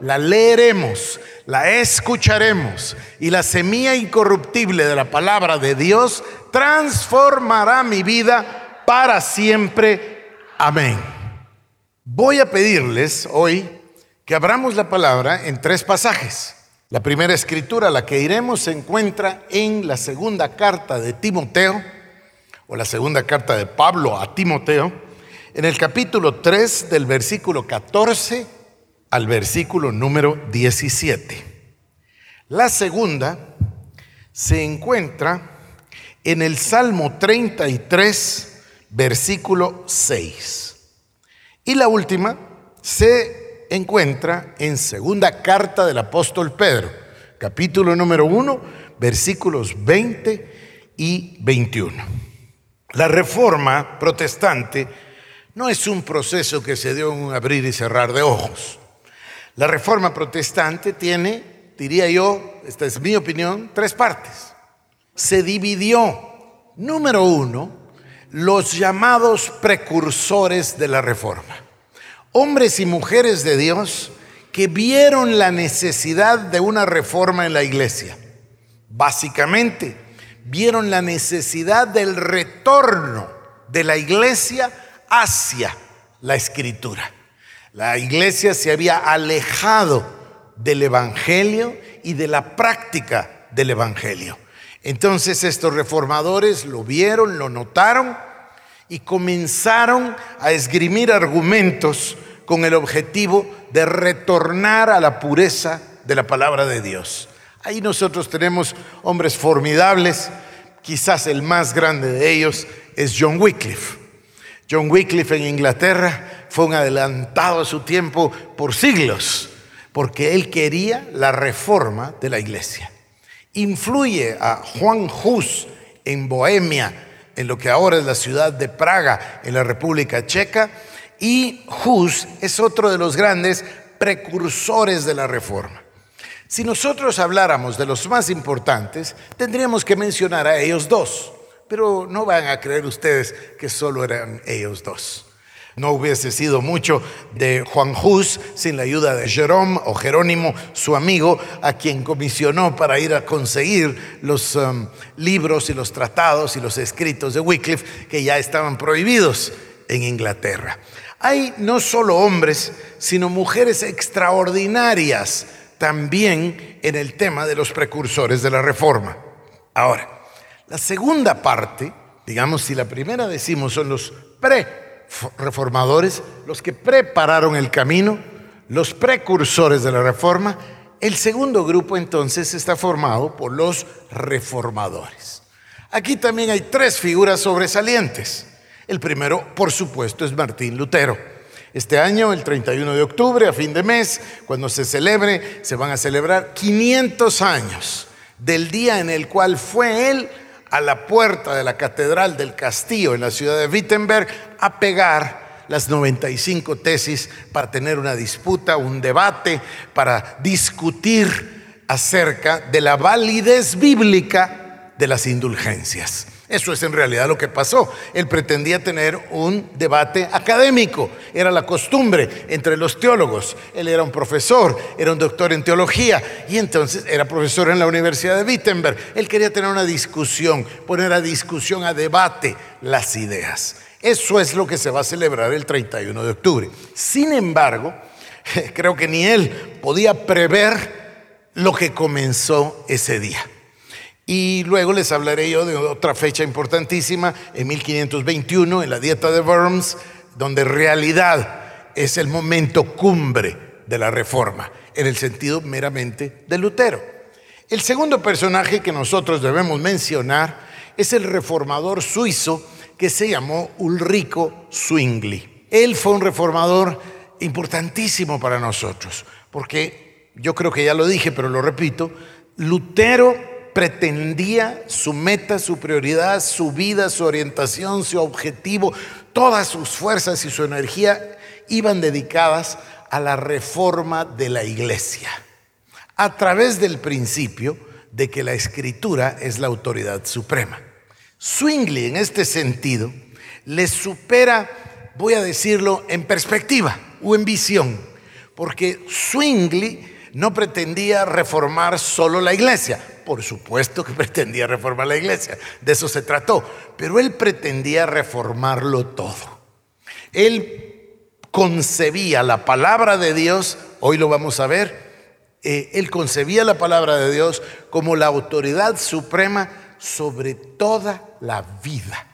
la leeremos la escucharemos y la semilla incorruptible de la palabra de Dios transformará mi vida para siempre. Amén. Voy a pedirles hoy que abramos la palabra en tres pasajes. La primera escritura a la que iremos se encuentra en la segunda carta de Timoteo, o la segunda carta de Pablo a Timoteo, en el capítulo 3 del versículo 14 al versículo número 17. La segunda se encuentra en el Salmo 33, versículo 6. Y la última se encuentra en segunda carta del apóstol Pedro, capítulo número 1, versículos 20 y 21. La reforma protestante no es un proceso que se dio en un abrir y cerrar de ojos. La reforma protestante tiene, diría yo, esta es mi opinión, tres partes. Se dividió, número uno, los llamados precursores de la reforma. Hombres y mujeres de Dios que vieron la necesidad de una reforma en la iglesia. Básicamente, vieron la necesidad del retorno de la iglesia hacia la escritura. La iglesia se había alejado del Evangelio y de la práctica del Evangelio. Entonces estos reformadores lo vieron, lo notaron y comenzaron a esgrimir argumentos con el objetivo de retornar a la pureza de la palabra de Dios. Ahí nosotros tenemos hombres formidables, quizás el más grande de ellos es John Wycliffe. John Wycliffe en Inglaterra fue un adelantado a su tiempo por siglos, porque él quería la reforma de la iglesia. Influye a Juan Hus en Bohemia, en lo que ahora es la ciudad de Praga, en la República Checa, y Hus es otro de los grandes precursores de la reforma. Si nosotros habláramos de los más importantes, tendríamos que mencionar a ellos dos, pero no van a creer ustedes que solo eran ellos dos. No hubiese sido mucho de Juan Hus sin la ayuda de Jerome o Jerónimo, su amigo, a quien comisionó para ir a conseguir los um, libros y los tratados y los escritos de Wycliffe que ya estaban prohibidos en Inglaterra. Hay no solo hombres, sino mujeres extraordinarias también en el tema de los precursores de la reforma. Ahora, la segunda parte, digamos, si la primera decimos son los pre reformadores, los que prepararon el camino, los precursores de la reforma. El segundo grupo entonces está formado por los reformadores. Aquí también hay tres figuras sobresalientes. El primero, por supuesto, es Martín Lutero. Este año, el 31 de octubre, a fin de mes, cuando se celebre, se van a celebrar 500 años del día en el cual fue él a la puerta de la Catedral del Castillo en la ciudad de Wittenberg a pegar las 95 tesis para tener una disputa, un debate, para discutir acerca de la validez bíblica de las indulgencias. Eso es en realidad lo que pasó. Él pretendía tener un debate académico. Era la costumbre entre los teólogos. Él era un profesor, era un doctor en teología y entonces era profesor en la Universidad de Wittenberg. Él quería tener una discusión, poner a discusión, a debate las ideas. Eso es lo que se va a celebrar el 31 de octubre. Sin embargo, creo que ni él podía prever lo que comenzó ese día. Y luego les hablaré yo de otra fecha importantísima, en 1521, en la Dieta de Worms, donde en realidad es el momento cumbre de la reforma, en el sentido meramente de Lutero. El segundo personaje que nosotros debemos mencionar es el reformador suizo que se llamó Ulrico Zwingli. Él fue un reformador importantísimo para nosotros, porque yo creo que ya lo dije, pero lo repito, Lutero pretendía su meta, su prioridad, su vida, su orientación, su objetivo, todas sus fuerzas y su energía iban dedicadas a la reforma de la iglesia, a través del principio de que la escritura es la autoridad suprema. Zwingli en este sentido le supera, voy a decirlo, en perspectiva o en visión, porque Zwingli no pretendía reformar solo la iglesia, por supuesto que pretendía reformar la iglesia, de eso se trató, pero él pretendía reformarlo todo. Él concebía la palabra de Dios, hoy lo vamos a ver, eh, él concebía la palabra de Dios como la autoridad suprema sobre toda la vida.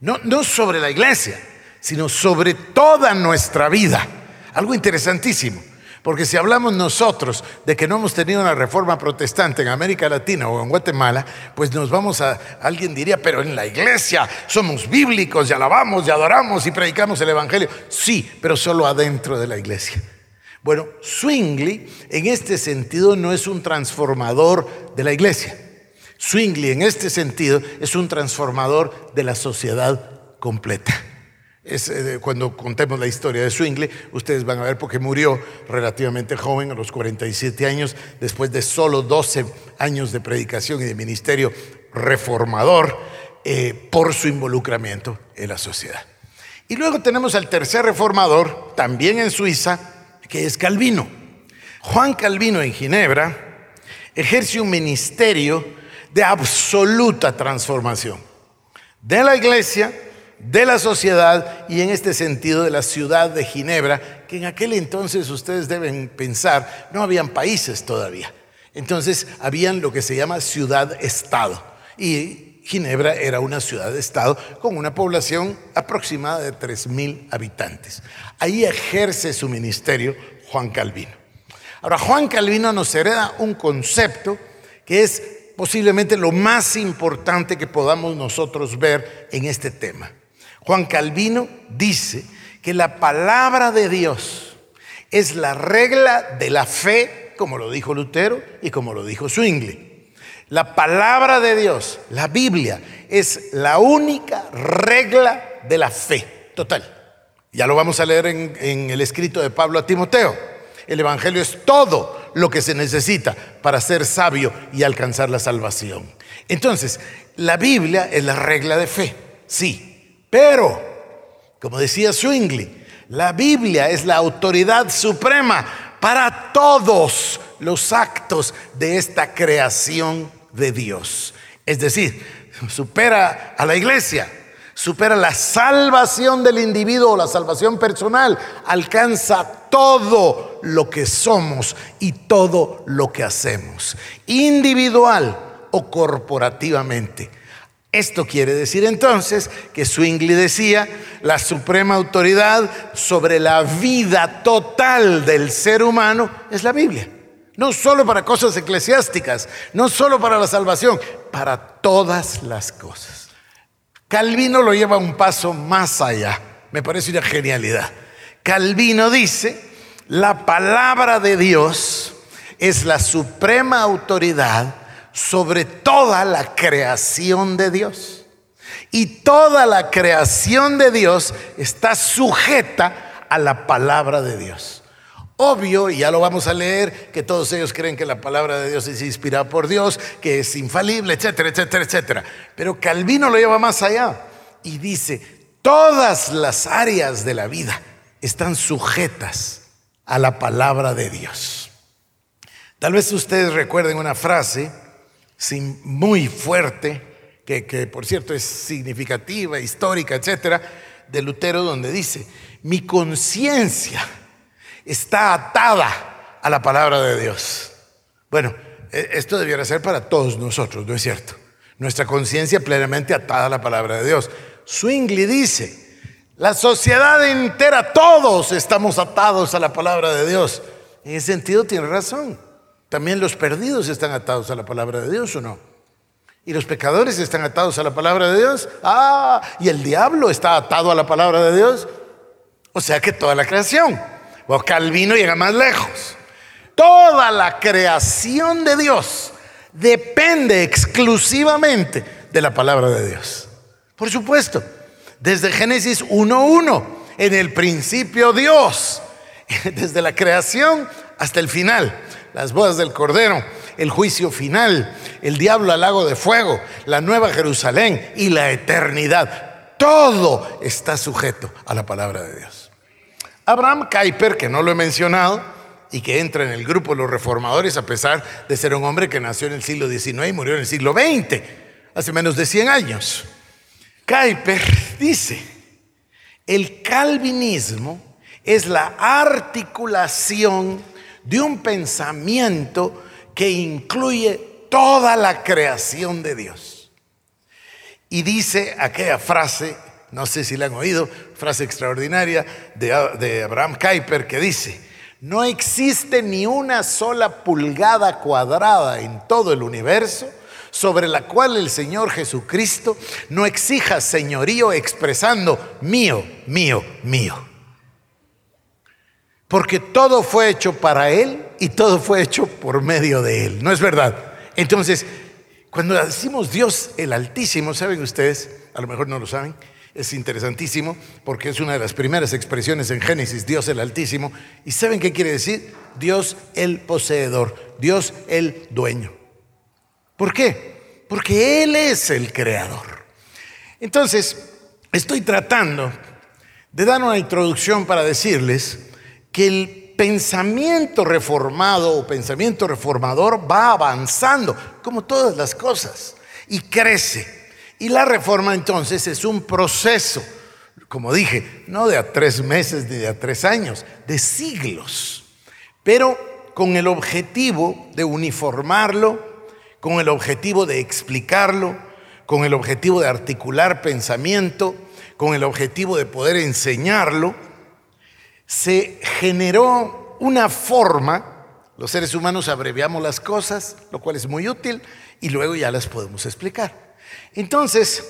No, no sobre la iglesia, sino sobre toda nuestra vida. Algo interesantísimo. Porque si hablamos nosotros de que no hemos tenido una reforma protestante en América Latina o en Guatemala, pues nos vamos a, alguien diría, pero en la iglesia somos bíblicos y alabamos y adoramos y predicamos el Evangelio. Sí, pero solo adentro de la iglesia. Bueno, Swingley en este sentido no es un transformador de la iglesia. Swingley en este sentido es un transformador de la sociedad completa. Eh, cuando contemos la historia de Swingley, ustedes van a ver porque murió relativamente joven, a los 47 años, después de solo 12 años de predicación y de ministerio reformador eh, por su involucramiento en la sociedad. Y luego tenemos al tercer reformador, también en Suiza, que es Calvino. Juan Calvino en Ginebra ejerce un ministerio de absoluta transformación de la iglesia de la sociedad y en este sentido de la ciudad de Ginebra, que en aquel entonces ustedes deben pensar, no habían países todavía. Entonces habían lo que se llama ciudad-estado. Y Ginebra era una ciudad-estado con una población aproximada de 3.000 habitantes. Ahí ejerce su ministerio Juan Calvino. Ahora, Juan Calvino nos hereda un concepto que es posiblemente lo más importante que podamos nosotros ver en este tema. Juan Calvino dice que la palabra de Dios es la regla de la fe, como lo dijo Lutero y como lo dijo Zwingli. La palabra de Dios, la Biblia, es la única regla de la fe total. Ya lo vamos a leer en, en el escrito de Pablo a Timoteo. El Evangelio es todo lo que se necesita para ser sabio y alcanzar la salvación. Entonces, la Biblia es la regla de fe, sí, pero, como decía Zwingli, la Biblia es la autoridad suprema para todos los actos de esta creación de Dios. Es decir, supera a la iglesia, supera la salvación del individuo, la salvación personal, alcanza todo lo que somos y todo lo que hacemos, individual o corporativamente. Esto quiere decir entonces que Zwingli decía, la suprema autoridad sobre la vida total del ser humano es la Biblia. No solo para cosas eclesiásticas, no solo para la salvación, para todas las cosas. Calvino lo lleva un paso más allá. Me parece una genialidad. Calvino dice, la palabra de Dios es la suprema autoridad sobre toda la creación de Dios. Y toda la creación de Dios está sujeta a la palabra de Dios. Obvio, y ya lo vamos a leer, que todos ellos creen que la palabra de Dios es inspirada por Dios, que es infalible, etcétera, etcétera, etcétera. Pero Calvino lo lleva más allá y dice, todas las áreas de la vida están sujetas a la palabra de Dios. Tal vez ustedes recuerden una frase muy fuerte, que, que por cierto es significativa, histórica, etcétera, de Lutero, donde dice: Mi conciencia está atada a la palabra de Dios. Bueno, e, esto debiera ser para todos nosotros, ¿no es cierto? Nuestra conciencia plenamente atada a la palabra de Dios. Swingley dice, la sociedad entera, todos estamos atados a la palabra de Dios. En ese sentido tiene razón. También los perdidos están atados a la palabra de Dios o no. Y los pecadores están atados a la palabra de Dios. Ah, y el diablo está atado a la palabra de Dios. O sea que toda la creación. O Calvino llega más lejos. Toda la creación de Dios depende exclusivamente de la palabra de Dios. Por supuesto, desde Génesis 1.1, en el principio Dios, desde la creación hasta el final, las bodas del Cordero, el juicio final, el diablo al lago de fuego, la nueva Jerusalén y la eternidad. Todo está sujeto a la palabra de Dios. Abraham Kuyper, que no lo he mencionado, y que entra en el grupo de los reformadores a pesar de ser un hombre que nació en el siglo XIX y murió en el siglo XX, hace menos de 100 años. Kuyper dice, el calvinismo es la articulación de un pensamiento que incluye toda la creación de Dios. Y dice aquella frase, no sé si la han oído, frase extraordinaria de, Abraham Kuyper que dice, no existe ni una sola pulgada cuadrada en todo el universo sobre la cual el Señor Jesucristo no exija señorío expresando mío, mío, mío. Porque todo fue hecho para Él y todo fue hecho por medio de Él. ¿No es verdad? Entonces, cuando decimos Dios el Altísimo, ¿saben ustedes? A lo mejor no lo saben. Es interesantísimo porque es una de las primeras expresiones en Génesis, Dios el Altísimo. ¿Y saben qué quiere decir? Dios el poseedor, Dios el dueño. ¿Por qué? Porque Él es el creador. Entonces, estoy tratando de dar una introducción para decirles que el pensamiento reformado o pensamiento reformador va avanzando, como todas las cosas, y crece. Y la reforma entonces es un proceso, como dije, no de a tres meses ni de a tres años, de siglos, pero con el objetivo de uniformarlo, con el objetivo de explicarlo, con el objetivo de articular pensamiento, con el objetivo de poder enseñarlo se generó una forma, los seres humanos abreviamos las cosas, lo cual es muy útil, y luego ya las podemos explicar. Entonces,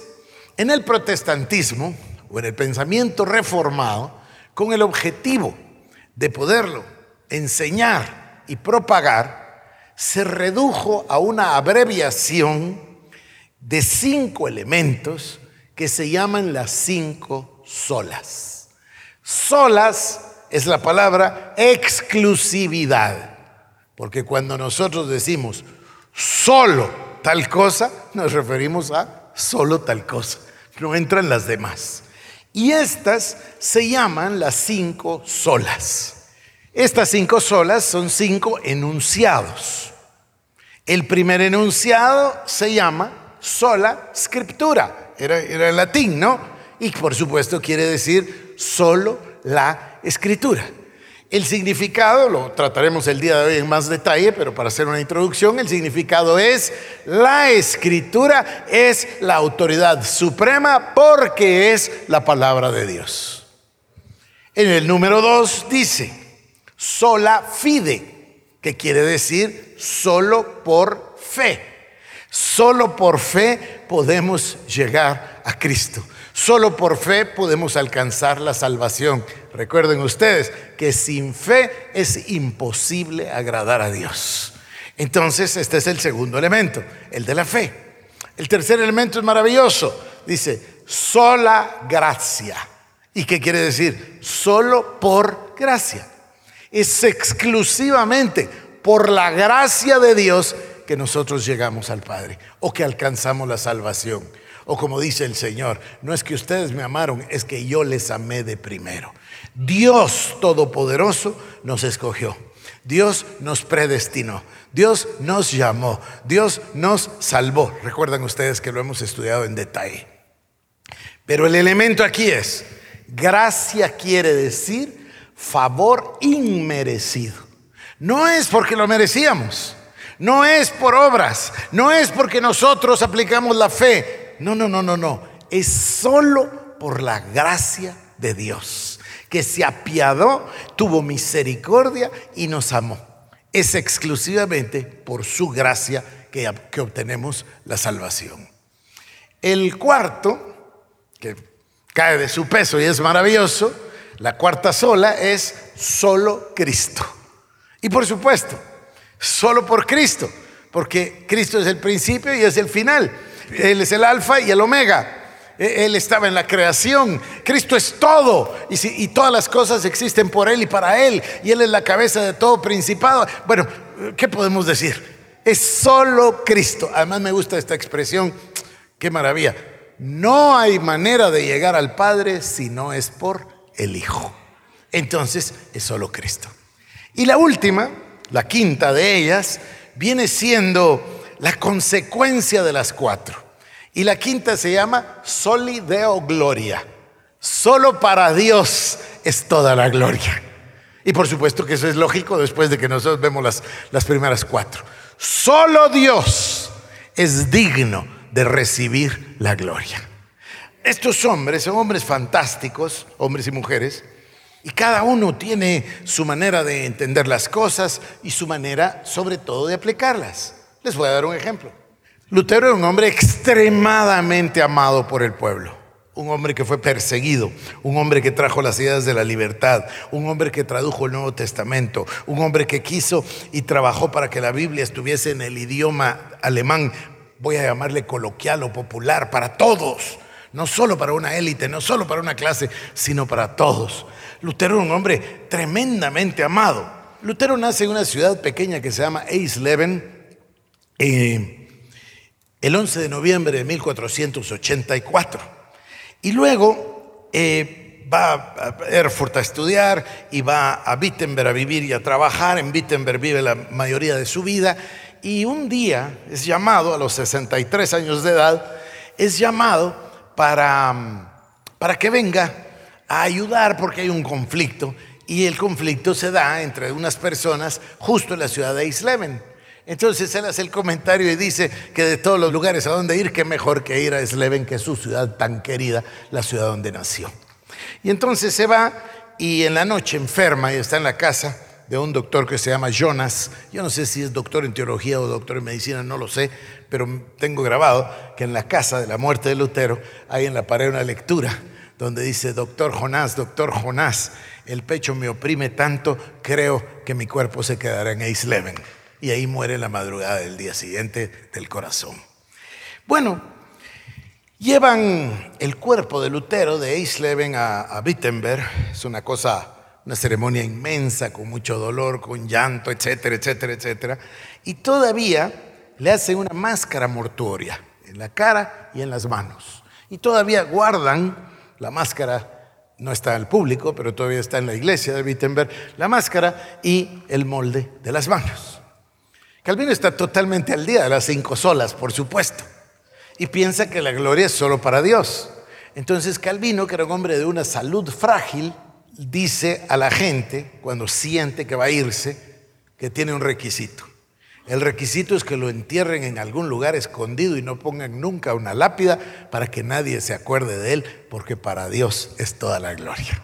en el protestantismo o en el pensamiento reformado, con el objetivo de poderlo enseñar y propagar, se redujo a una abreviación de cinco elementos que se llaman las cinco solas. Solas es la palabra exclusividad. Porque cuando nosotros decimos solo tal cosa, nos referimos a solo tal cosa. No entran las demás. Y estas se llaman las cinco solas. Estas cinco solas son cinco enunciados. El primer enunciado se llama sola scriptura. Era, era en latín, ¿no? Y por supuesto quiere decir solo la escritura. El significado, lo trataremos el día de hoy en más detalle, pero para hacer una introducción, el significado es, la escritura es la autoridad suprema porque es la palabra de Dios. En el número dos dice, sola fide, que quiere decir solo por fe. Solo por fe podemos llegar a Cristo. Solo por fe podemos alcanzar la salvación. Recuerden ustedes que sin fe es imposible agradar a Dios. Entonces, este es el segundo elemento, el de la fe. El tercer elemento es maravilloso. Dice, sola gracia. ¿Y qué quiere decir? Solo por gracia. Es exclusivamente por la gracia de Dios que nosotros llegamos al Padre o que alcanzamos la salvación. O como dice el Señor, no es que ustedes me amaron, es que yo les amé de primero. Dios Todopoderoso nos escogió. Dios nos predestinó. Dios nos llamó. Dios nos salvó. Recuerdan ustedes que lo hemos estudiado en detalle. Pero el elemento aquí es, gracia quiere decir favor inmerecido. No es porque lo merecíamos. No es por obras. No es porque nosotros aplicamos la fe no, no, no, no, no. Es solo por la gracia de Dios, que se apiadó, tuvo misericordia y nos amó. Es exclusivamente por su gracia que, que obtenemos la salvación. El cuarto, que cae de su peso y es maravilloso, la cuarta sola es solo Cristo. Y por supuesto, solo por Cristo, porque Cristo es el principio y es el final. Él es el alfa y el omega. E-, él estaba en la creación. Cristo es todo. Y, y, todas las cosas existen por Él y para Él. Y Él es la cabeza de todo principado. Bueno, ¿qué podemos decir? Es solo Cristo. Además me gusta esta expresión. Qué maravilla. No hay manera de llegar al Padre si no es por el Hijo. Entonces es solo Cristo. Y la última, la quinta de ellas, viene siendo la consecuencia de las cuatro. Y la quinta se llama Soli Deo Gloria. Solo para Dios es toda la gloria. Y por supuesto que eso es lógico después de que nosotros vemos las, las primeras cuatro. Solo Dios es digno de recibir la gloria. Estos hombres son hombres fantásticos, hombres y mujeres, y cada uno tiene su manera de entender las cosas y su manera sobre todo de aplicarlas. Les voy a dar un ejemplo. Lutero era un hombre extremadamente amado por el pueblo, un hombre que fue perseguido, un hombre que trajo las ideas de la libertad, un hombre que tradujo el Nuevo Testamento, un hombre que quiso y trabajó para que la Biblia estuviese en el idioma alemán, voy a llamarle coloquial o popular, para todos, no solo para una élite, no solo para una clase, sino para todos. Lutero era un hombre tremendamente amado. Lutero nace en una ciudad pequeña que se llama Eisleben. Eh, el 11 de noviembre de 1484. Y luego eh, va a Erfurt a estudiar y va a Wittenberg a vivir y a trabajar. En Wittenberg vive la mayoría de su vida. Y un día es llamado, a los 63 años de edad, es llamado para, para que venga a ayudar porque hay un conflicto. Y el conflicto se da entre unas personas justo en la ciudad de Eisleben. Entonces él hace el comentario y dice que de todos los lugares a donde ir, qué mejor que ir a Sleven, que es su ciudad tan querida, la ciudad donde nació. Y entonces se va y en la noche enferma y está en la casa de un doctor que se llama Jonas. Yo no sé si es doctor en teología o doctor en medicina, no lo sé, pero tengo grabado que en la casa de la muerte de Lutero hay en la pared una lectura donde dice, doctor Jonás, doctor Jonás, el pecho me oprime tanto, creo que mi cuerpo se quedará en Eisleben y ahí muere la madrugada del día siguiente del corazón. Bueno, llevan el cuerpo de Lutero de Eisleben a, a Wittenberg, es una cosa, una ceremonia inmensa, con mucho dolor, con llanto, etcétera, etcétera, etcétera, y todavía le hacen una máscara mortuoria en la cara y en las manos, y todavía guardan la máscara no está al público, pero todavía está en la iglesia de Wittenberg, la máscara y el molde de las manos. Calvino está totalmente al día de las cinco solas, por supuesto, y piensa que la gloria es solo para Dios. Entonces Calvino, que era un hombre de una salud frágil, dice a la gente, cuando siente que va a irse, que tiene un requisito. El requisito es que lo entierren en algún lugar escondido y no pongan nunca una lápida para que nadie se acuerde de él, porque para Dios es toda la gloria.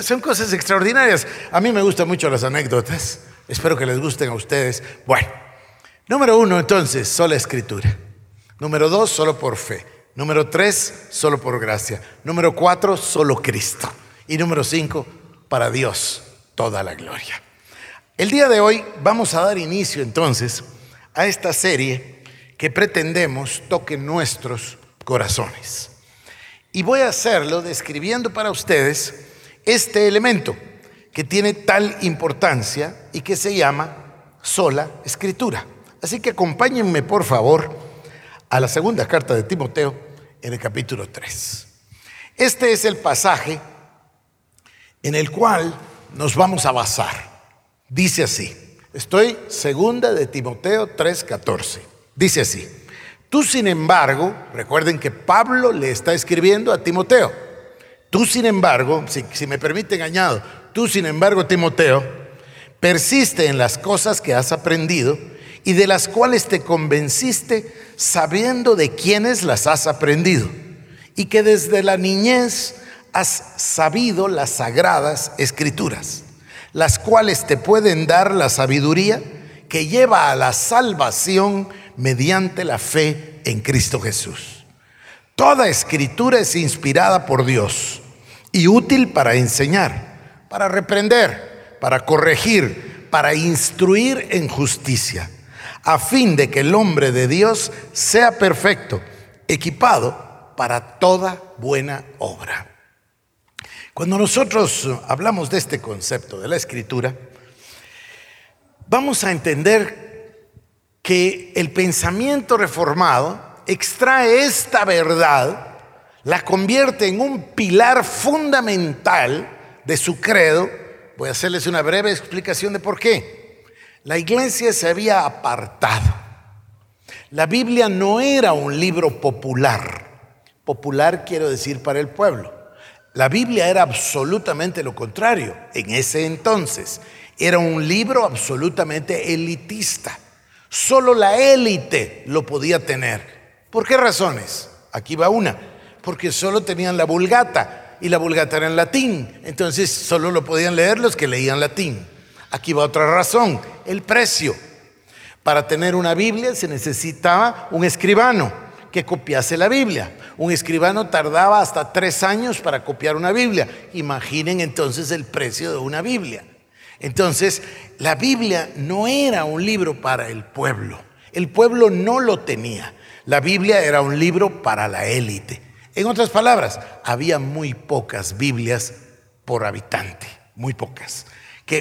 son cosas extraordinarias. A mí me gustan mucho las anécdotas. Espero que les gusten a ustedes. Bueno, número uno entonces, sola escritura. Número dos, solo por fe. Número tres, solo por gracia. Número cuatro, solo Cristo. Y número cinco, para Dios, toda la gloria. El día de hoy vamos a dar inicio entonces a esta serie que pretendemos toque nuestros corazones. Y voy a hacerlo describiendo para ustedes este elemento que tiene tal importancia y que se llama sola escritura. Así que acompáñenme por favor a la segunda carta de Timoteo en el capítulo 3. Este es el pasaje en el cual nos vamos a basar. Dice así, estoy segunda de Timoteo 3:14. Dice así, tú sin embargo, recuerden que Pablo le está escribiendo a Timoteo, tú sin embargo, si, si me permiten añado, Tú, sin embargo, Timoteo, persiste en las cosas que has aprendido y de las cuales te convenciste sabiendo de quiénes las has aprendido y que desde la niñez has sabido las sagradas escrituras, las cuales te pueden dar la sabiduría que lleva a la salvación mediante la fe en Cristo Jesús. Toda escritura es inspirada por Dios y útil para enseñar para reprender, para corregir, para instruir en justicia, a fin de que el hombre de Dios sea perfecto, equipado para toda buena obra. Cuando nosotros hablamos de este concepto de la escritura, vamos a entender que el pensamiento reformado extrae esta verdad, la convierte en un pilar fundamental de su credo. Voy a hacerles una breve explicación de por qué. La iglesia se había apartado. La Biblia no era un libro popular. Popular quiero decir para el pueblo. La Biblia era absolutamente lo contrario en ese entonces. Era un libro absolutamente elitista. Solo la élite lo podía tener. ¿Por qué razones? Aquí va una. Porque solo tenían la vulgata y la vulgata era en latín. Entonces solo lo podían leer los que leían latín. Aquí va otra razón, el precio. Para tener una Biblia se necesitaba un escribano que copiase la Biblia. Un escribano tardaba hasta tres años para copiar una Biblia. Imaginen entonces el precio de una Biblia. Entonces, la Biblia no era un libro para el pueblo. El pueblo no lo tenía. La Biblia era un libro para la élite. En otras palabras, había muy pocas Biblias por habitante, muy pocas.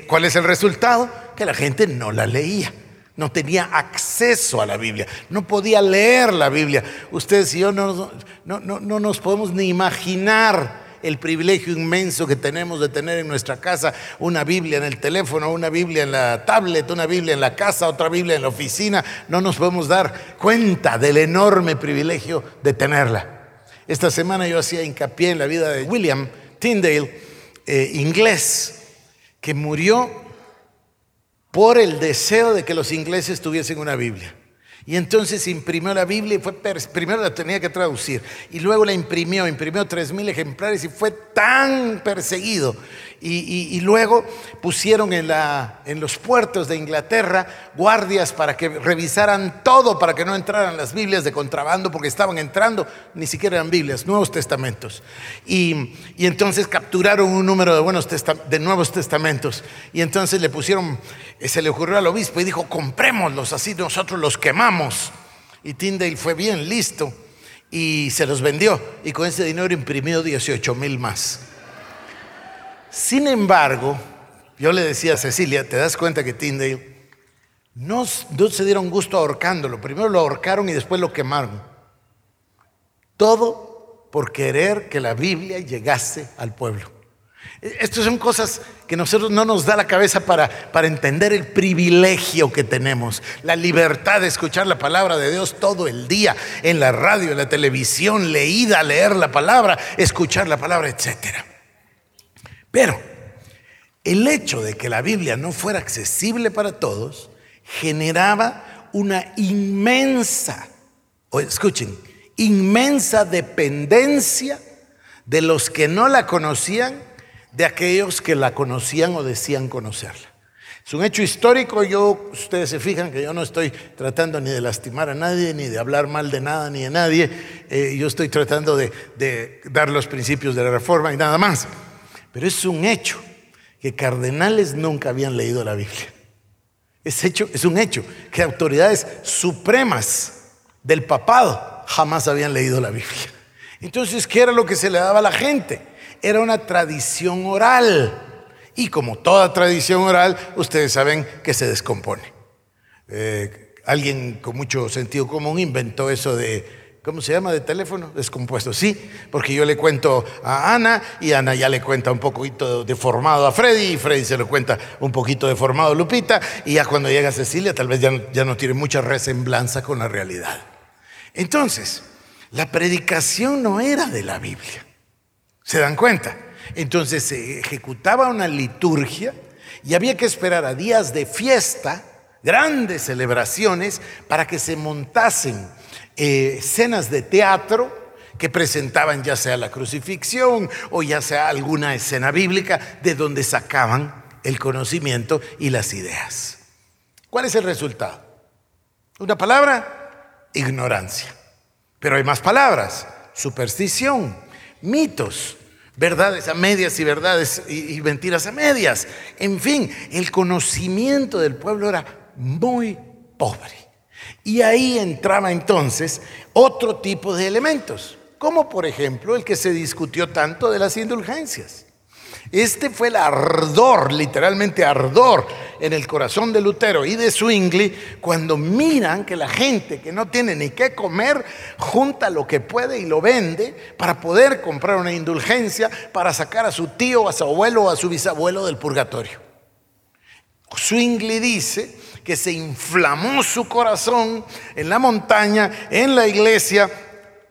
¿Cuál es el resultado? Que la gente no la leía. No tenía acceso a la Biblia, no podía leer la Biblia. Ustedes y yo no, no, no, nos podemos ni imaginar el privilegio inmenso que tenemos de tener en nuestra casa una Biblia en el teléfono, una Biblia en la tablet, una Biblia en la casa, otra Biblia en la oficina. No nos podemos dar cuenta del enorme privilegio de tenerla. Esta semana yo hacía hincapié en la vida de William Tyndale, eh, inglés, que murió por el deseo de que los ingleses tuviesen una Biblia. Y entonces imprimió la Biblia y fue, primero la tenía que traducir y luego la imprimió, imprimió tres mil ejemplares y fue tan perseguido. Y, luego pusieron en, los puertos de Inglaterra guardias para que revisaran todo, para que no entraran las Biblias de contrabando, porque estaban entrando, ni siquiera eran Biblias, Nuevos Testamentos. Y, entonces capturaron un número de, buenos de Nuevos Testamentos. Y entonces le pusieron, eh, se le ocurrió al obispo y dijo, comprémoslos, así nosotros los quemamos. Y Tyndale fue bien listo y se los vendió. Y con ese dinero imprimió 18 mil más. Sin embargo, yo le decía a Cecilia, ¿te das cuenta que Tyndale no, no se dieron gusto ahorcándolo? Primero lo ahorcaron y después lo quemaron. Todo por querer que la Biblia llegase al pueblo. Estas son cosas que nosotros no nos da la cabeza para, para, entender el privilegio que tenemos, la libertad de escuchar la palabra de Dios todo el día, en la radio, en la televisión, leída, leer la palabra, escuchar la palabra, etcétera. Pero el hecho de que la Biblia no fuera accesible para todos generaba una inmensa, o escuchen, inmensa dependencia de los que no la conocían de aquellos que la conocían o decían conocerla. Es un hecho histórico, yo, ustedes se fijan que yo no estoy tratando ni de lastimar a nadie, ni de hablar mal de nada, ni de nadie, eh, yo estoy tratando de, dar los principios de la reforma y nada más. Pero es un hecho que cardenales nunca habían leído la Biblia. Es, es un hecho que autoridades supremas del papado jamás habían leído la Biblia. Entonces, ¿qué era lo que se le daba a la gente? Era una tradición oral. Y como toda tradición oral, ustedes saben que se descompone. Eh, alguien con mucho sentido común inventó eso de ¿cómo se llama? De teléfono, descompuesto. Sí, porque yo le cuento a Ana y Ana ya le cuenta un poquito deformado a Freddy y Freddy se lo cuenta un poquito deformado a Lupita y ya cuando llega Cecilia tal vez ya, ya no tiene mucha resemblanza con la realidad. Entonces, la predicación no era de la Biblia. ¿Se dan cuenta? Entonces se ejecutaba una liturgia y había que esperar a días de fiesta, grandes celebraciones, para que se montasen eh, escenas de teatro que presentaban ya sea la crucifixión o ya sea alguna escena bíblica de donde sacaban el conocimiento y las ideas. ¿Cuál es el resultado? Una palabra, ignorancia. Pero hay más palabras, superstición, mitos, verdades a medias y verdades y, mentiras a medias. En fin, el conocimiento del pueblo era muy pobre. Y ahí entraba entonces otro tipo de elementos, como por ejemplo el que se discutió tanto de las indulgencias. Este fue el ardor, literalmente ardor, en el corazón de Lutero y de Zwingli cuando miran que la gente que no tiene ni qué comer junta lo que puede y lo vende para poder comprar una indulgencia para sacar a su tío, a su abuelo o a su bisabuelo del purgatorio. Zwingli dice que se inflamó su corazón en la montaña, en la iglesia,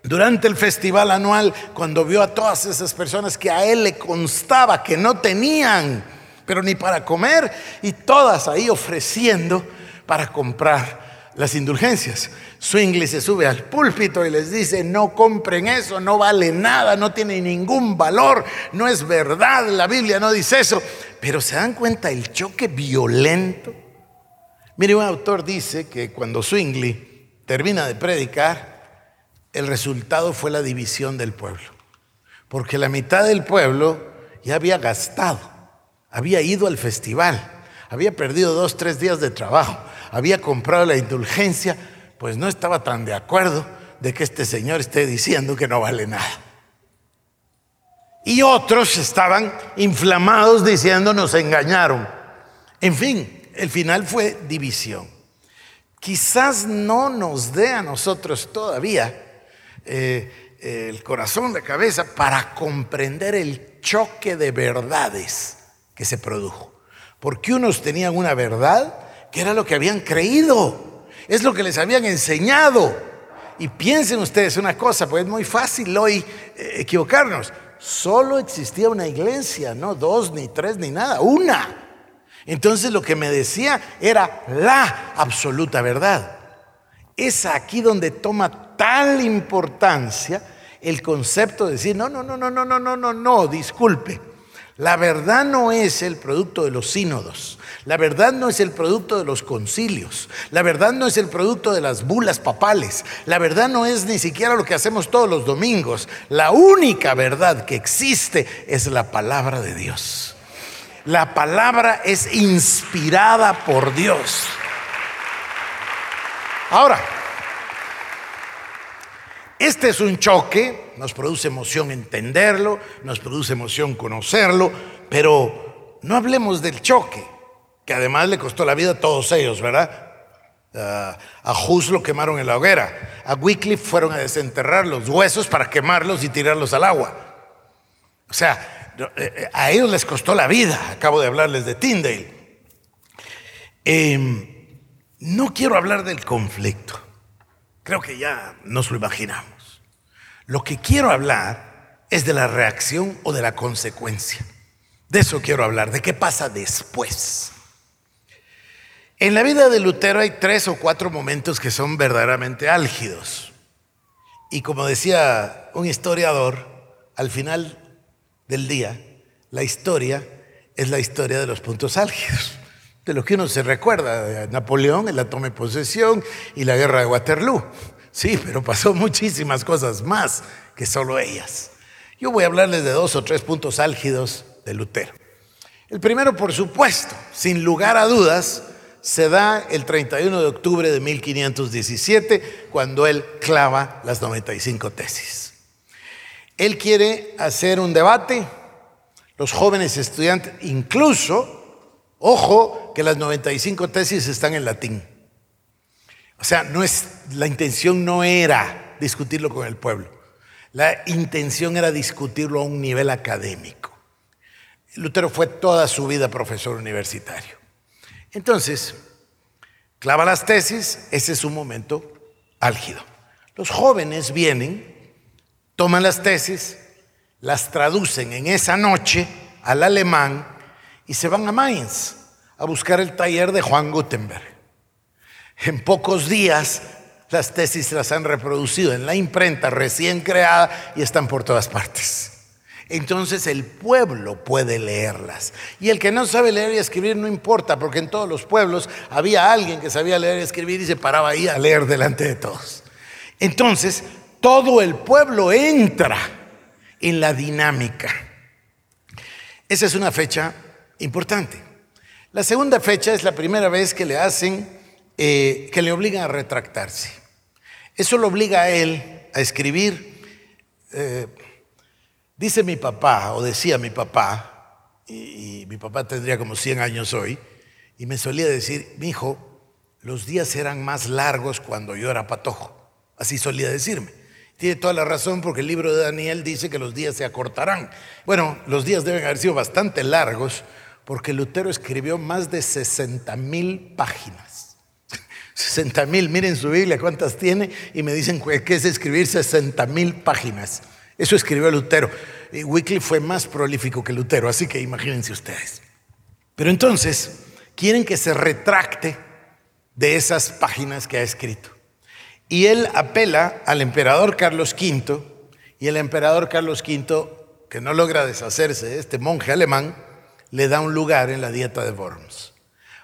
durante el festival anual, cuando vio a todas esas personas que a él le constaba que no tenían, pero ni para comer, y todas ahí ofreciendo para comprar las indulgencias. Swingley se sube al púlpito y les dice, no compren eso, no vale nada, no tiene ningún valor, no es verdad, la Biblia no dice eso. Pero se dan cuenta el choque violento. Mire, un autor dice que cuando Swingley termina de predicar, el resultado fue la división del pueblo. Porque la mitad del pueblo ya había gastado, había ido al festival, había perdido dos, tres días de trabajo, había comprado la indulgencia, pues no estaba tan de acuerdo de que este señor esté diciendo que no vale nada. Y otros estaban inflamados diciendo nos engañaron. En fin, el final fue división. Quizás no nos dé a nosotros todavía eh, el corazón, la cabeza, para comprender el choque de verdades que se produjo. Porque unos tenían una verdad que era lo que habían creído, es lo que les habían enseñado. Y piensen ustedes una cosa, pues es muy fácil hoy eh, equivocarnos. Solo existía una iglesia, no dos, ni tres, ni nada, una. Entonces lo que me decía era la absoluta verdad. Es aquí donde toma tal importancia el concepto de decir, no, no, no, no, no, no, no, no, no, disculpe. La verdad no es el producto de los sínodos. La verdad no es el producto de los concilios. La verdad no es el producto de las bulas papales. La verdad no es ni siquiera lo que hacemos todos los domingos. La única verdad que existe es la palabra de Dios. La palabra es inspirada por Dios. Ahora, este es un choque, nos produce emoción entenderlo, nos produce emoción conocerlo, pero no hablemos del choque, que además le costó la vida a todos ellos, ¿verdad? a Hus lo quemaron en la hoguera, a Wycliffe fueron a desenterrar los huesos para quemarlos y tirarlos al agua. O sea, eh, eh, a ellos les costó la vida, acabo de hablarles de Tyndale. Em, no quiero hablar del conflicto. Creo que ya nos lo imaginamos. Lo que quiero hablar es de la reacción o de la consecuencia. De eso quiero hablar, de qué pasa después. En la vida de Lutero hay tres o cuatro momentos que son verdaderamente álgidos. Y como decía un historiador, al final del día, la historia es la historia de los puntos álgidos de lo que uno se recuerda, Napoleón, en la toma de posesión y la guerra de Waterloo. Sí, pero pasó muchísimas cosas más que solo ellas. Yo voy a hablarles de dos o tres puntos álgidos de Lutero. El primero, por supuesto, sin lugar a dudas, se da el 31 de octubre de 1517, cuando él clava las 95 tesis. Él quiere hacer un debate, los jóvenes estudiantes, incluso Ojo que las 95 tesis están en latín. O sea, no es, la intención no era discutirlo con el pueblo. La intención era discutirlo a un nivel académico. Lutero fue toda su vida profesor universitario. Entonces, clava las tesis, ese es un momento álgido. Los jóvenes vienen, toman las tesis, las traducen en esa noche al alemán y se van a Mainz a buscar el taller de Juan Gutenberg. En pocos días las tesis las han reproducido en la imprenta recién creada y están por todas partes. Entonces el pueblo puede leerlas. Y el que no sabe leer y escribir no importa, porque en todos los pueblos había alguien que sabía leer y escribir y se paraba ahí a leer delante de todos. Entonces todo el pueblo entra en la dinámica. Esa es una fecha importante. La segunda fecha es la primera vez que le hacen, eh, que le obligan a retractarse. Eso lo obliga a él a escribir. Eh, dice mi papá, o decía mi papá, y, y, mi papá tendría como 100 años hoy, y me solía decir, mi hijo, los días eran más largos cuando yo era patojo. Así solía decirme. Tiene toda la razón porque el libro de Daniel dice que los días se acortarán. Bueno, los días deben haber sido bastante largos porque Lutero escribió más de 60 mil páginas. 60 mil, miren su Biblia cuántas tiene y me dicen que es escribir 60 mil páginas. Eso escribió Lutero. Y Wycliffe fue más prolífico que Lutero, así que imagínense ustedes. Pero entonces, quieren que se retracte de esas páginas que ha escrito. Y él apela al emperador Carlos V, y el emperador Carlos V, que no logra deshacerse de este monje alemán, le da un lugar en la dieta de Worms.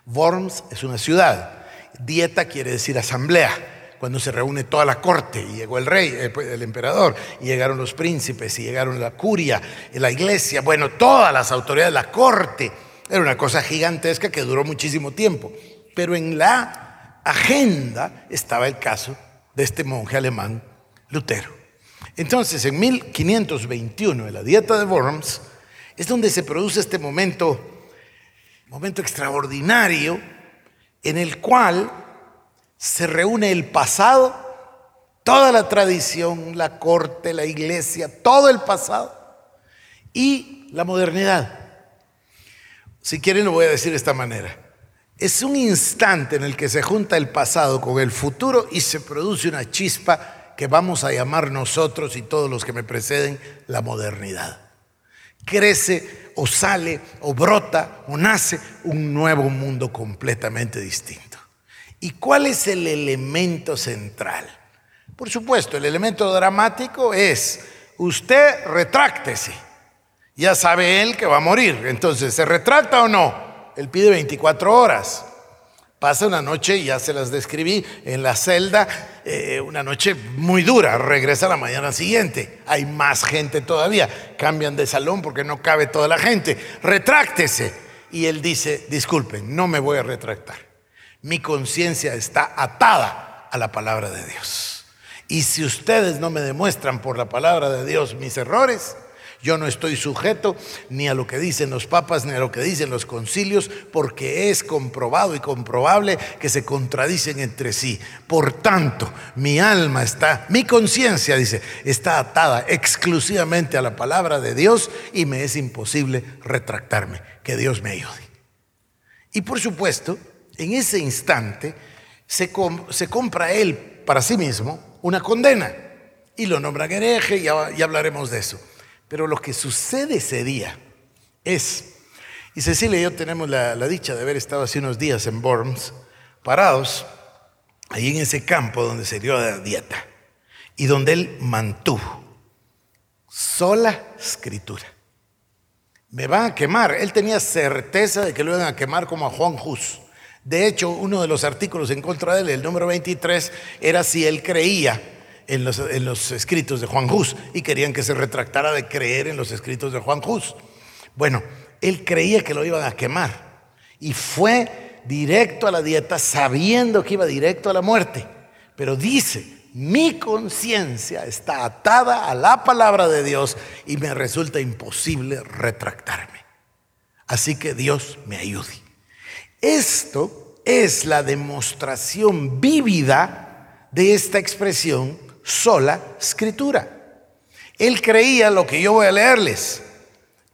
Worms es una ciudad. Dieta quiere decir asamblea. Cuando se reúne toda la corte y llegó el rey, el, el emperador, y llegaron los príncipes, y llegaron la curia, y la iglesia, bueno, todas las autoridades, la corte. Era una cosa gigantesca que duró muchísimo tiempo. Pero en la agenda estaba el caso de este monje alemán, Lutero. Entonces, en 1521, en la dieta de Worms, es donde se produce este momento, momento extraordinario, en el cual se reúne el pasado, toda la tradición, la corte, la iglesia, todo el pasado y la modernidad. Si quieren lo voy a decir de esta manera. Es un instante en el que se junta el pasado con el futuro y se produce una chispa que vamos a llamar nosotros y todos los que me preceden la modernidad. Crece o sale o brota o nace un nuevo mundo completamente distinto. ¿Y cuál es el elemento central? Por supuesto, el elemento dramático es usted retráctese. Ya sabe él que va a morir. Entonces, ¿se retracta o no? Él pide 24 horas. Pasa una noche, ya se las describí, en la celda, eh, una noche muy dura, regresa la mañana siguiente, hay más gente todavía, cambian de salón porque no cabe toda la gente, retráctese. Y él dice, disculpen, no me voy a retractar, mi conciencia está atada a la palabra de Dios. Y si ustedes no me demuestran por la palabra de Dios mis errores, yo no estoy sujeto ni a lo que dicen los papas ni a lo que dicen los concilios, porque es comprobado y comprobable que se contradicen entre sí. Por tanto, mi alma está, mi conciencia, dice, está atada exclusivamente a la palabra de Dios y me es imposible retractarme. Que Dios me ayude. Y por supuesto, en ese instante se, compra él para sí mismo una condena y lo nombra hereje, y hablaremos de eso. Pero lo que sucede ese día es, y Cecilia y yo tenemos la, dicha de haber estado hace unos días en Worms, parados ahí en ese campo donde se dio la dieta y donde él mantuvo sola escritura. Me van a quemar. Él tenía certeza de que lo iban a quemar como a Juan Hus. De hecho, uno de los artículos en contra de él, el número 23, era si él creía en los, escritos de Juan Hus y querían que se retractara de creer en los escritos de Juan Hus. Bueno, él creía que lo iban a quemar y fue directo a la dieta sabiendo que iba directo a la muerte. Pero dice, mi conciencia está atada a la palabra de Dios y me resulta imposible retractarme. Así que Dios me ayude. Esto es la demostración vívida de esta expresión sola escritura. Él creía lo que yo voy a leerles.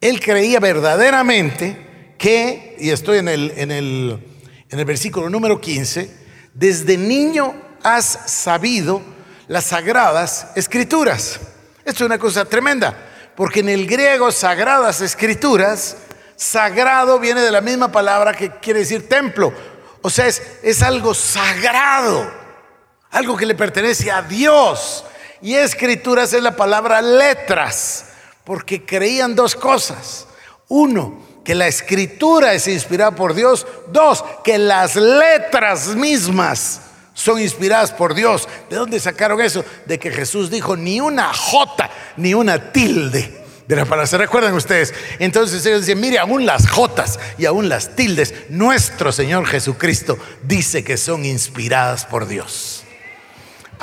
Él creía verdaderamente que, y estoy en el, en el, en el versículo número 15, desde niño has sabido las sagradas escrituras. Esto es una cosa tremenda, porque en el griego sagradas escrituras, sagrado viene de la misma palabra que quiere decir templo. O sea, es, es algo sagrado algo que le pertenece a Dios. Y escrituras es la palabra letras, porque creían dos cosas. Uno, que la escritura es inspirada por Dios. Dos, que las letras mismas son inspiradas por Dios. ¿De dónde sacaron eso? De que Jesús dijo ni una jota, ni una tilde de la palabra. ¿Se recuerdan ustedes? Entonces ellos dicen, mire, aún las jotas y aún las tildes, nuestro Señor Jesucristo dice que son inspiradas por Dios.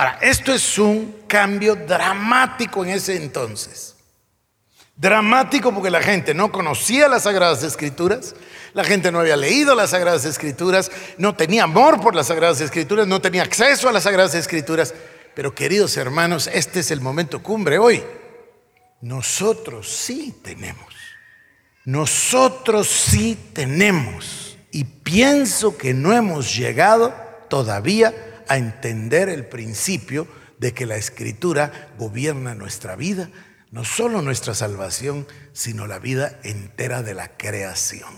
Ahora, esto es un cambio dramático en ese entonces. Dramático porque la gente no conocía las Sagradas Escrituras, la gente no había leído las Sagradas Escrituras, no tenía amor por las Sagradas Escrituras, no tenía acceso a las Sagradas Escrituras. Pero queridos hermanos, este es el momento cumbre hoy. Nosotros sí tenemos. Nosotros sí tenemos. Y pienso que no hemos llegado todavía a entender el principio de que la escritura gobierna nuestra vida, no solo nuestra salvación, sino la vida entera de la creación.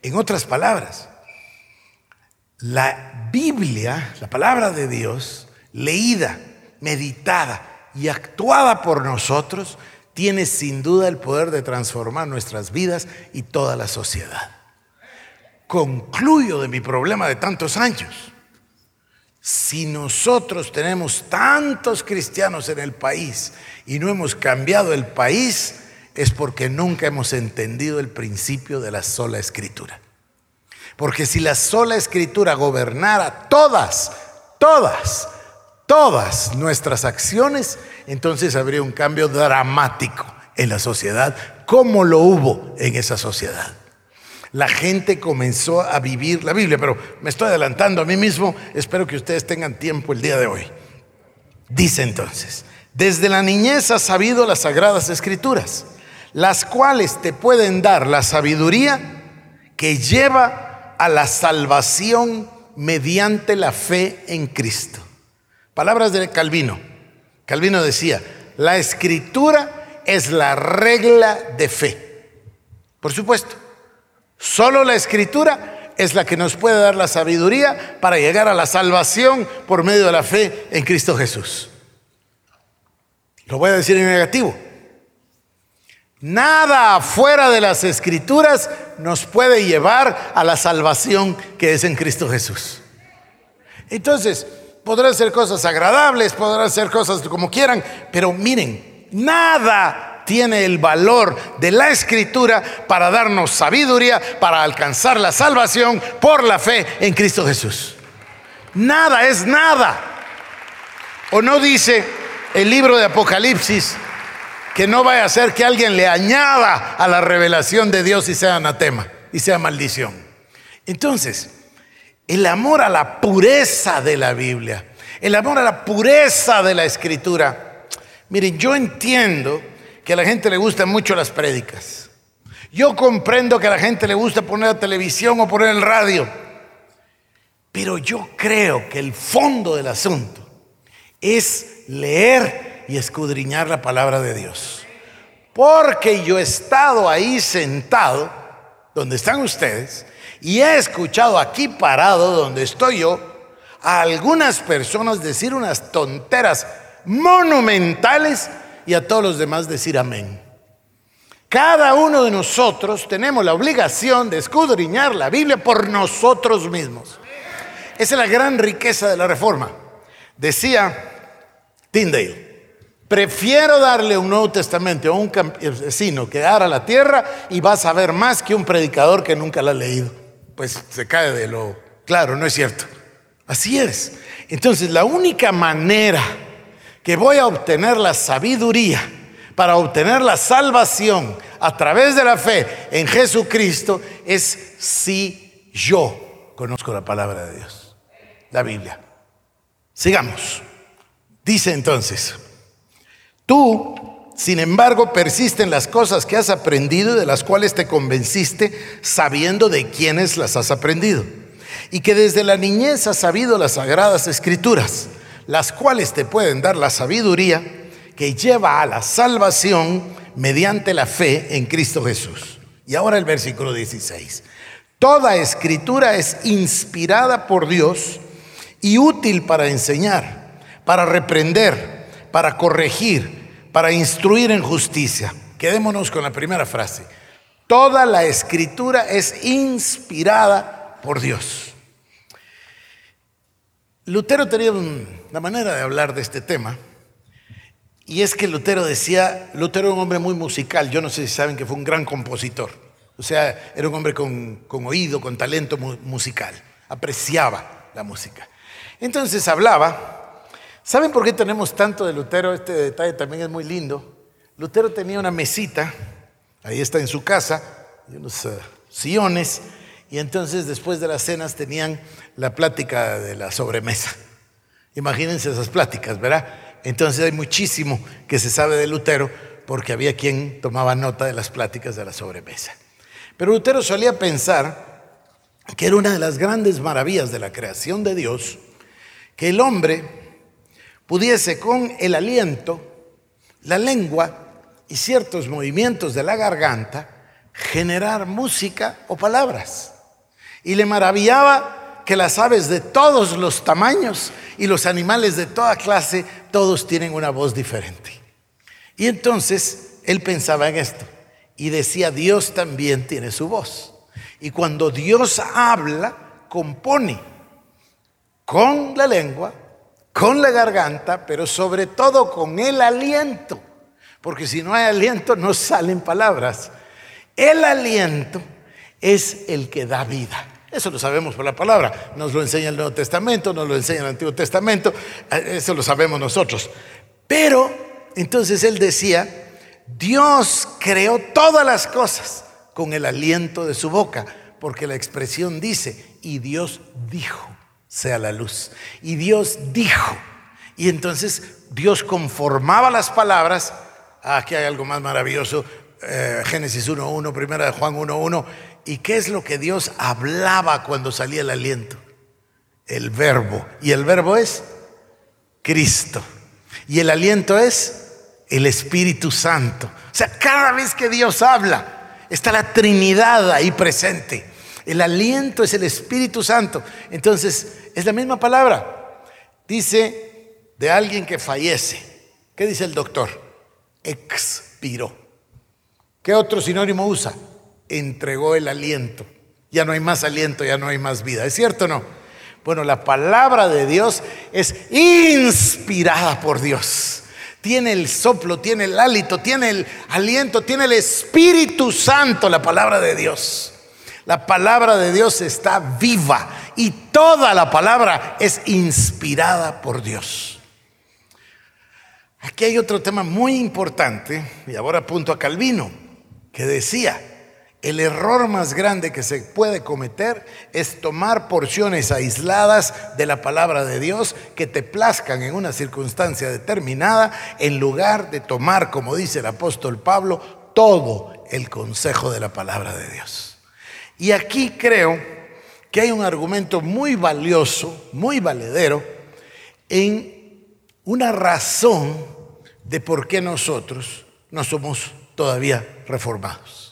En otras palabras, la Biblia, la palabra de Dios, leída, meditada y actuada por nosotros, tiene sin duda el poder de transformar nuestras vidas y toda la sociedad. Concluyo de mi problema de tantos años. Si nosotros tenemos tantos cristianos en el país y no hemos cambiado el país, es porque nunca hemos entendido el principio de la sola escritura. Porque si la sola escritura gobernara todas, todas, todas nuestras acciones, entonces habría un cambio dramático en la sociedad, como lo hubo en esa sociedad. La gente comenzó a vivir la Biblia, pero me estoy adelantando a mí mismo, espero que ustedes tengan tiempo el día de hoy. Dice entonces, desde la niñez has sabido las sagradas escrituras, las cuales te pueden dar la sabiduría que lleva a la salvación mediante la fe en Cristo. Palabras de Calvino. Calvino decía, la escritura es la regla de fe. Por supuesto, solo la escritura es la que nos puede dar la sabiduría para llegar a la salvación por medio de la fe en Cristo Jesús. Lo voy a decir en negativo. Nada fuera de las escrituras nos puede llevar a la salvación que es en Cristo Jesús. Entonces, podrán ser cosas agradables, podrán ser cosas como quieran, pero miren, nada tiene el valor de la escritura para darnos sabiduría, para alcanzar la salvación por la fe en Cristo Jesús. Nada es nada. ¿O no dice el libro de Apocalipsis? que no vaya a ser que alguien le añada a la revelación de Dios y sea anatema y sea maldición. Entonces, el amor a la pureza de la Biblia, el amor a la pureza de la escritura. Miren, yo entiendo que a la gente le gustan mucho las prédicas. Yo comprendo que a la gente le gusta poner la televisión o poner el radio. Pero yo creo que el fondo del asunto es leer y escudriñar la palabra de Dios. Porque yo he estado ahí sentado, donde están ustedes, y he escuchado aquí parado, donde estoy yo, a algunas personas decir unas tonteras monumentales y a todos los demás decir amén. Cada uno de nosotros tenemos la obligación de escudriñar la Biblia por nosotros mismos. Esa es la gran riqueza de la reforma. Decía Tyndale, Prefiero darle un Nuevo Testamento a un campesino que ara la tierra y vas a ver más que un predicador que nunca la ha leído. Pues se cae de lo claro, no es cierto. Así es. Entonces, la única manera que voy a obtener la sabiduría para obtener la salvación a través de la fe en Jesucristo es si yo conozco la palabra de Dios, la Biblia. Sigamos. Dice entonces, Tú, sin embargo, persiste en las cosas que has aprendido y de las cuales te convenciste sabiendo de quiénes las has aprendido. Y que desde la niñez has sabido las sagradas escrituras, las cuales te pueden dar la sabiduría que lleva a la salvación mediante la fe en Cristo Jesús. Y ahora el versículo 16. Toda escritura es inspirada por Dios y útil para enseñar, para reprender, para corregir para instruir en justicia. Quedémonos con la primera frase. Toda la escritura es inspirada por Dios. Lutero tenía una manera de hablar de este tema Y es que Lutero decía, Lutero era un hombre muy musical, yo no sé si saben que fue un gran compositor. O sea, era un hombre con, oído, con talento musical, apreciaba la música. Entonces hablaba, ¿saben por qué tenemos tanto de Lutero? Este detalle también es muy lindo. Lutero tenía una mesita, ahí está en su casa, y unos uh, sillones, y entonces después de las cenas tenían la plática de la sobremesa. Imagínense esas pláticas, ¿verdad? Entonces hay muchísimo que se sabe de Lutero porque había quien tomaba nota de las pláticas de la sobremesa. Pero Lutero solía pensar que era una de las grandes maravillas de la creación de Dios que el hombre pudiese con el aliento, la lengua y ciertos movimientos de la garganta generar música o palabras. Y le maravillaba que las aves de todos los tamaños y los animales de toda clase, todos tienen una voz diferente. Y entonces él pensaba en esto y decía, Dios también tiene su voz. Y cuando Dios habla, compone con la lengua, con la garganta, pero sobre todo con el aliento. Porque si no hay aliento, no salen palabras. El aliento es el que da vida. Eso lo sabemos por la palabra. Nos lo enseña el Nuevo Testamento, nos lo enseña el Antiguo Testamento. Eh, eso lo sabemos nosotros. Pero entonces él decía, Dios creó todas las cosas con el aliento de su boca, porque la expresión dice, y Dios dijo, sea la luz. Y Dios dijo. Y entonces Dios conformaba las palabras. aquí hay algo más maravilloso. Eh, Génesis 1.1, primera de Juan 1.1. ¿Y qué es lo que Dios hablaba cuando salía el aliento? El verbo. Y el verbo es Cristo. Y el aliento es el Espíritu Santo. O sea, cada vez que Dios habla, está la Trinidad ahí presente. El aliento es el Espíritu Santo. Entonces, es la misma palabra. Dice de alguien que fallece. ¿Qué dice el doctor? Expiró. ¿Qué otro sinónimo usa? Entregó el aliento. Ya no hay más aliento, ya no hay más vida. ¿Es cierto o no? Bueno, la palabra de Dios es inspirada por Dios. Tiene el soplo, tiene el hálito, tiene el aliento, tiene el Espíritu Santo, la palabra de Dios. La palabra de Dios está viva y toda la palabra es inspirada por Dios. Aquí hay otro tema muy importante, y ahora apunto a Calvino, que decía, el error más grande que se puede cometer es tomar porciones aisladas de la palabra de Dios que te plazcan en una circunstancia determinada en lugar de tomar, como dice el apóstol Pablo, todo el consejo de la palabra de Dios. Y aquí creo que hay un argumento muy valioso, muy valedero, en una razón de por qué nosotros no somos todavía reformados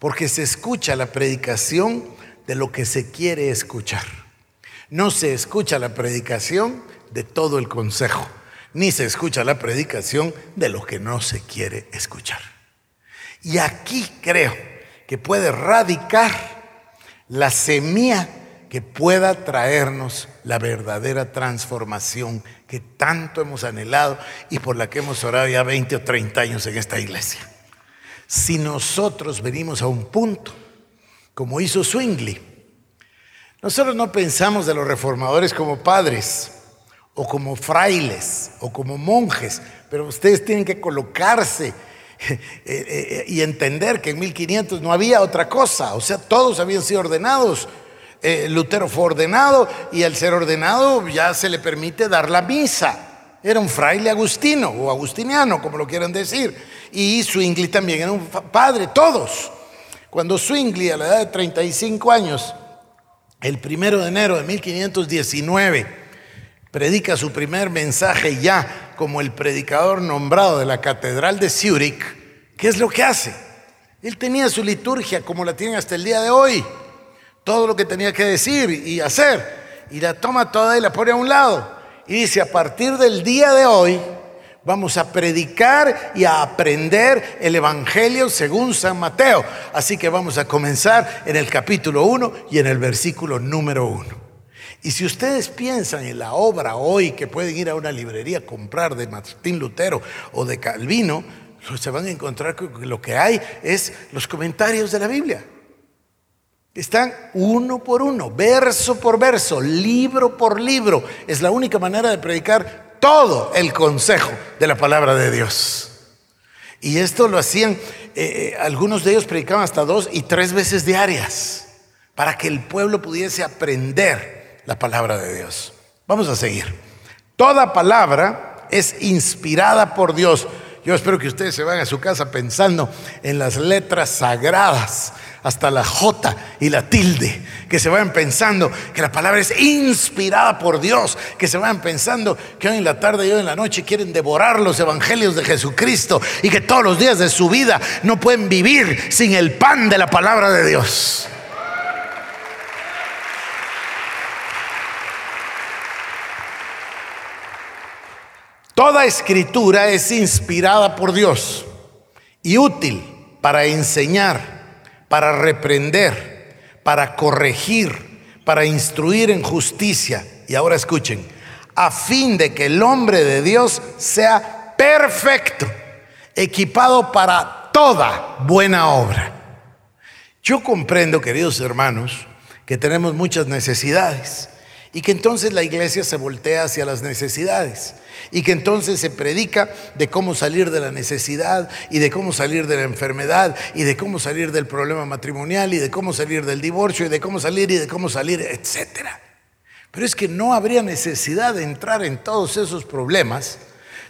porque se escucha la predicación de lo que se quiere escuchar. No se escucha la predicación de todo el consejo, ni se escucha la predicación de lo que no se quiere escuchar. Y aquí creo que puede radicar la semilla que pueda traernos la verdadera transformación que tanto hemos anhelado y por la que hemos orado ya 20 o 30 años en esta iglesia si nosotros venimos a un punto, como hizo Swingley. Nosotros no pensamos de los reformadores como padres o como frailes o como monjes, pero ustedes tienen que colocarse eh, eh, y entender que en 1500 no había otra cosa, o sea, todos habían sido ordenados. Eh, Lutero fue ordenado y al ser ordenado ya se le permite dar la misa. Era un fraile agustino o agustiniano, como lo quieran decir y Swingley también era un padre, todos. Cuando Swingley a la edad de 35 años, el primero de enero de 1519, predica su primer mensaje ya como el predicador nombrado de la Catedral de Zúrich, ¿qué es lo que hace? Él tenía su liturgia como la tiene hasta el día de hoy, todo lo que tenía que decir y hacer, y la toma toda y la pone a un lado. Y dice, a partir del día de hoy, Vamos a predicar y a aprender el Evangelio según San Mateo. Así que vamos a comenzar en el capítulo 1 y en el versículo número 1. Y si ustedes piensan en la obra hoy que pueden ir a una librería a comprar de Martín Lutero o de Calvino, se van a encontrar que lo que hay es los comentarios de la Biblia. Están uno por uno, verso por verso, libro por libro. Es la única manera de predicar todo el consejo de la palabra de Dios. Y esto lo hacían, eh, eh, algunos de ellos predicaban hasta dos y tres veces diarias, para que el pueblo pudiese aprender la palabra de Dios. Vamos a seguir. Toda palabra es inspirada por Dios. Yo espero que ustedes se vayan a su casa pensando en las letras sagradas hasta la J y la tilde, que se vayan pensando que la palabra es inspirada por Dios, que se vayan pensando que hoy en la tarde y hoy en la noche quieren devorar los evangelios de Jesucristo y que todos los días de su vida no pueden vivir sin el pan de la palabra de Dios. Toda escritura es inspirada por Dios y útil para enseñar para reprender, para corregir, para instruir en justicia. Y ahora escuchen, a fin de que el hombre de Dios sea perfecto, equipado para toda buena obra. Yo comprendo, queridos hermanos, que tenemos muchas necesidades y que entonces la iglesia se voltea hacia las necesidades y que entonces se predica de cómo salir de la necesidad y de cómo salir de la enfermedad y de cómo salir del problema matrimonial y de cómo salir del divorcio y de cómo salir y de cómo salir, etc. Pero es que no habría necesidad de entrar en todos esos problemas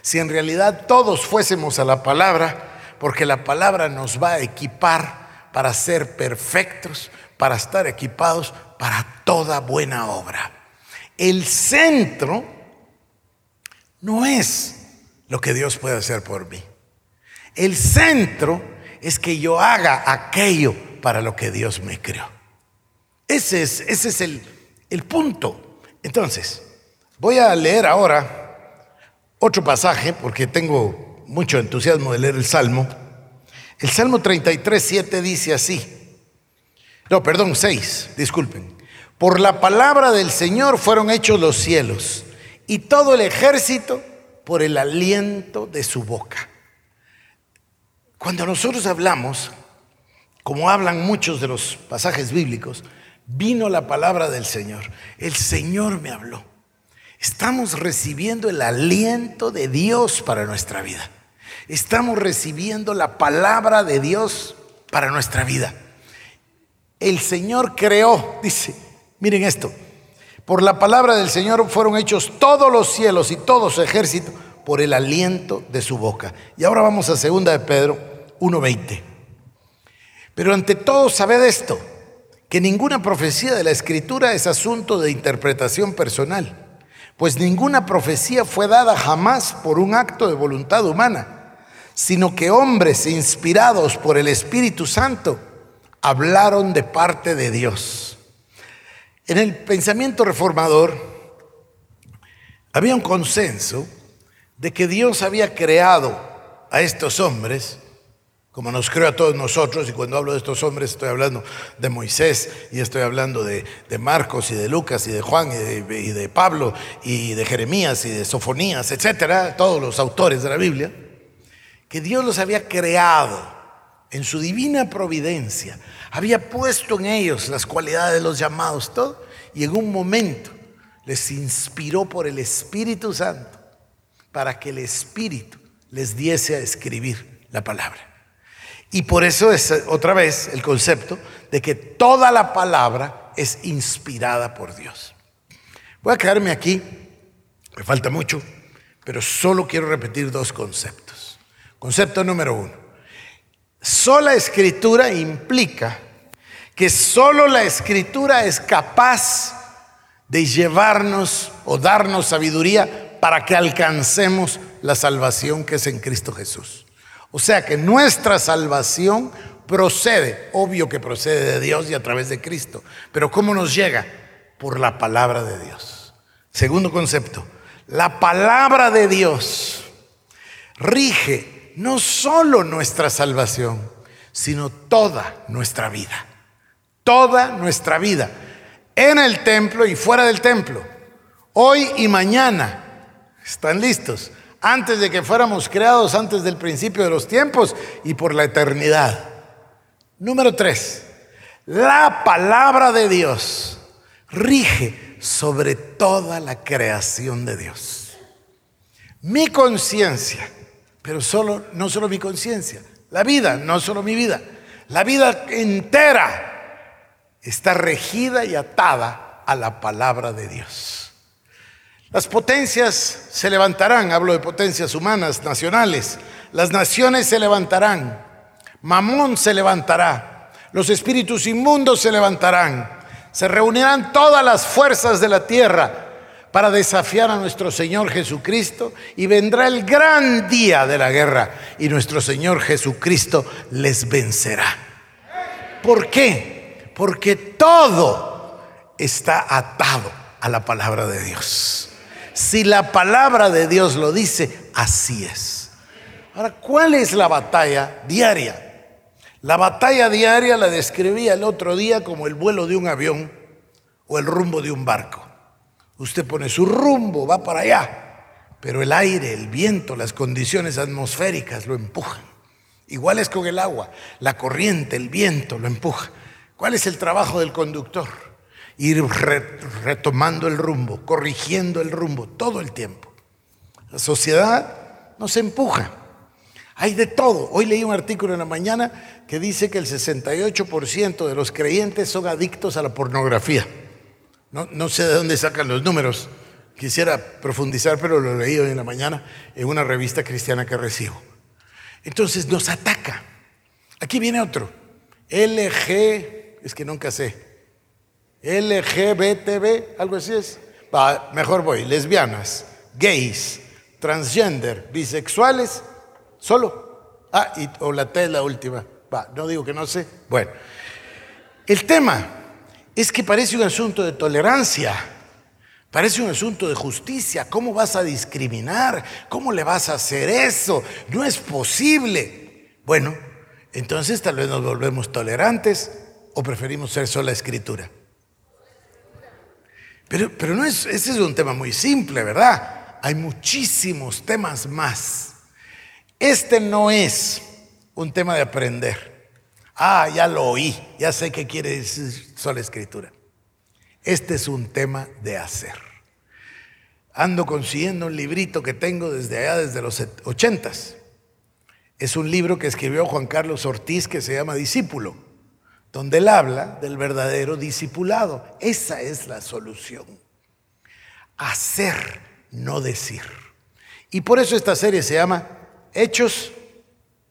si en realidad todos fuésemos a la palabra, porque la palabra nos va a equipar para ser perfectos, para estar equipados para toda buena obra. El centro no es lo que Dios puede hacer por mí. El centro es que yo haga aquello para lo que Dios me creó. Ese es, ese es el, el punto. Entonces, voy a leer ahora otro pasaje porque tengo mucho entusiasmo de leer el Salmo. El Salmo 33, 7 dice así. No, perdón, 6, disculpen. Por la palabra del Señor fueron hechos los cielos y todo el ejército por el aliento de su boca. Cuando nosotros hablamos, como hablan muchos de los pasajes bíblicos, vino la palabra del Señor. El Señor me habló. Estamos recibiendo el aliento de Dios para nuestra vida. Estamos recibiendo la palabra de Dios para nuestra vida. El Señor creó, dice, miren esto, por la palabra del Señor fueron hechos todos los cielos y todo su ejército por el aliento de su boca. Y ahora vamos a segunda de Pedro 1:20. Pero ante todo sabed esto, que ninguna profecía de la escritura es asunto de interpretación personal, pues ninguna profecía fue dada jamás por un acto de voluntad humana, sino que hombres inspirados por el Espíritu Santo hablaron de parte de Dios. En el pensamiento reformador había un consenso de que Dios había creado a estos hombres, como nos creó a todos nosotros, y cuando hablo de estos hombres estoy hablando de Moisés, y estoy hablando de, Marcos, y de Lucas, y de Juan, y de, y de Pablo, y de Jeremías, y de Sofonías, etcétera, todos los autores de la Biblia, que Dios los había creado en su divina providencia, había puesto en ellos las cualidades de los llamados, todo, y en un momento les inspiró por el Espíritu Santo para que el Espíritu les diese a escribir la palabra. Y por eso es otra vez el concepto de que toda la palabra es inspirada por Dios. Voy a quedarme aquí, me falta mucho, pero solo quiero repetir dos conceptos. Concepto número uno. Sola escritura implica que solo la escritura es capaz de llevarnos o darnos sabiduría para que alcancemos la salvación que es en Cristo Jesús. O sea que nuestra salvación procede, obvio que procede de Dios y a través de Cristo, pero ¿cómo nos llega? Por la palabra de Dios. Segundo concepto, la palabra de Dios rige no solo nuestra salvación, sino toda nuestra vida. Toda nuestra vida. en el templo y fuera del templo, hoy y mañana. ¿Están listos? Antes de que fuéramos creados, antes del principio de los tiempos y por la eternidad. Número tres, la palabra de Dios rige sobre toda la creación de Dios. Mi conciencia, pero solo, no solo mi conciencia, la vida, no solo mi vida, la vida entera está regida y atada a la palabra de Dios. Las potencias se levantarán, hablo de potencias humanas, nacionales, las naciones se levantarán, Mamón se levantará, los espíritus inmundos se levantarán, se reunirán todas las fuerzas de la tierra para desafiar a nuestro Señor Jesucristo y vendrá el gran día de la guerra y nuestro Señor Jesucristo les vencerá. ¿Por qué? Porque todo está atado a la palabra de Dios. Si la palabra de Dios lo dice, así es. Ahora, ¿cuál es la batalla diaria? La batalla diaria la describía el otro día como el vuelo de un avión o el rumbo de un barco. Usted pone su rumbo, va para allá, pero el aire, el viento, las condiciones atmosféricas lo empujan. Igual es con el agua, la corriente, el viento lo empuja. ¿Cuál es el trabajo del conductor? Ir retomando el rumbo, corrigiendo el rumbo todo el tiempo. La sociedad nos empuja. Hay de todo. Hoy leí un artículo en la mañana que dice que el 68% de los creyentes son adictos a la pornografía. No, sé de dónde sacan los números. Quisiera profundizar, pero lo leí hoy en la mañana en una revista cristiana que recibo. Entonces nos ataca. Aquí viene otro. LG es que nunca sé. LGBTB, algo así es. Va, mejor voy. Lesbianas, gays, transgender, bisexuales, solo. Ah, y, o la T la última. Va, no digo que no sé. Bueno, el tema es que parece un asunto de tolerancia. Parece un asunto de justicia. ¿Cómo vas a discriminar? ¿Cómo le vas a hacer eso? No es posible. Bueno, entonces tal vez nos volvemos tolerantes o preferimos ser sola escritura? Pero, pero no es, ese es un tema muy simple, ¿verdad? Hay muchísimos temas más. Este no es un tema de aprender. Ah, ya lo oí, ya sé qué quiere decir sola escritura. Este es un tema de hacer. Ando consiguiendo un librito que tengo desde allá, desde los ochentas. Es un libro que escribió Juan Carlos Ortiz que se llama Discípulo donde él habla del verdadero discipulado. Esa es la solución. Hacer, no decir. Y por eso esta serie se llama Hechos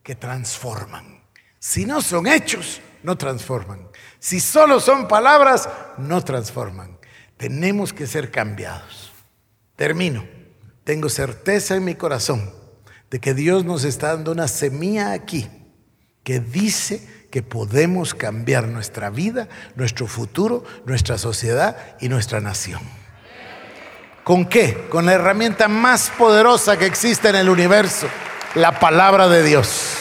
que transforman. Si no son hechos, no transforman. Si solo son palabras, no transforman. Tenemos que ser cambiados. Termino. Tengo certeza en mi corazón de que Dios nos está dando una semilla aquí que dice que podemos cambiar nuestra vida, nuestro futuro, nuestra sociedad y nuestra nación. ¿Con qué? Con la herramienta más poderosa que existe en el universo, la palabra de Dios.